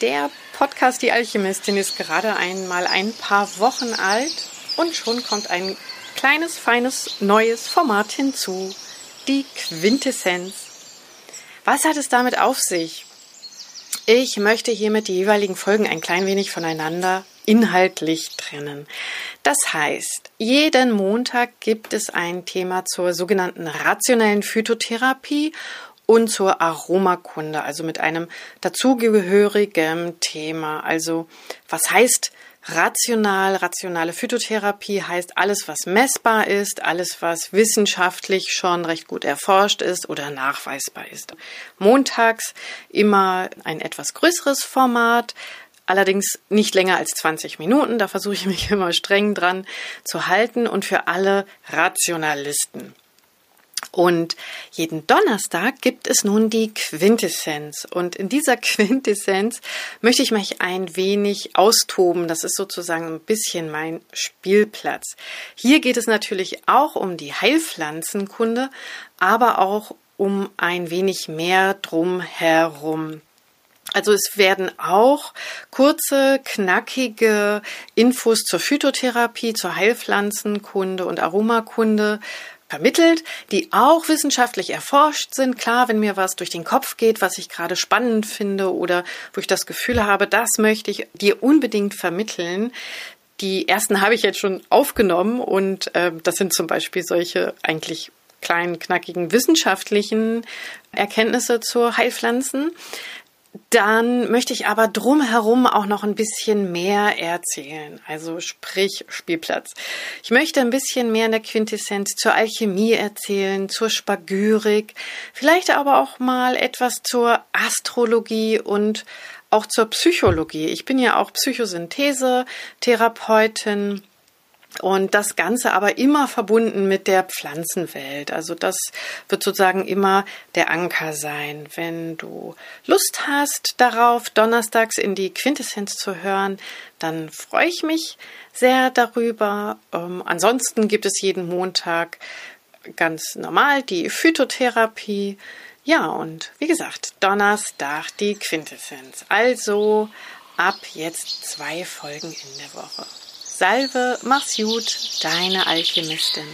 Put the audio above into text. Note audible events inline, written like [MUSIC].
Der Podcast Die Alchemistin ist gerade einmal ein paar Wochen alt und schon kommt ein kleines, feines, neues Format hinzu. Die Quintessenz. Was hat es damit auf sich? Ich möchte hiermit die jeweiligen Folgen ein klein wenig voneinander inhaltlich trennen. Das heißt, jeden Montag gibt es ein Thema zur sogenannten rationellen Phytotherapie und zur Aromakunde, also mit einem dazugehörigen Thema. Also was heißt rational? Rationale Phytotherapie heißt alles, was messbar ist, alles, was wissenschaftlich schon recht gut erforscht ist oder nachweisbar ist. Montags immer ein etwas größeres Format, allerdings nicht länger als 20 Minuten. Da versuche ich mich [LAUGHS] immer streng dran zu halten und für alle Rationalisten. Und jeden Donnerstag gibt es nun die Quintessenz. Und in dieser [LAUGHS] Quintessenz möchte ich mich ein wenig austoben. Das ist sozusagen ein bisschen mein Spielplatz. Hier geht es natürlich auch um die Heilpflanzenkunde, aber auch um ein wenig mehr drumherum. Also es werden auch kurze, knackige Infos zur Phytotherapie, zur Heilpflanzenkunde und Aromakunde vermittelt, die auch wissenschaftlich erforscht sind. Klar, wenn mir was durch den Kopf geht, was ich gerade spannend finde oder wo ich das Gefühl habe, das möchte ich dir unbedingt vermitteln. Die ersten habe ich jetzt schon aufgenommen und äh, das sind zum Beispiel solche eigentlich kleinen, knackigen wissenschaftlichen Erkenntnisse zur Heilpflanzen. Dann möchte ich aber drumherum auch noch ein bisschen mehr erzählen, also sprich Spielplatz. Ich möchte ein bisschen mehr in der Quintessenz zur Alchemie erzählen, zur Spagyrik, vielleicht aber auch mal etwas zur Astrologie und auch zur Psychologie. Ich bin ja auch Psychosynthese-Therapeutin und das Ganze aber immer verbunden mit der Pflanzenwelt. Also das wird sozusagen immer der Anker sein. Wenn du Lust hast darauf, donnerstags in die Quintessenz zu hören, dann freue ich mich sehr darüber. Ähm, ansonsten gibt es jeden Montag ganz normal die Phytotherapie. Ja, und wie gesagt, Donnerstag die Quintessenz. Also ab jetzt zwei Folgen in der Woche. Salve, mach's gut, deine Alchemistin.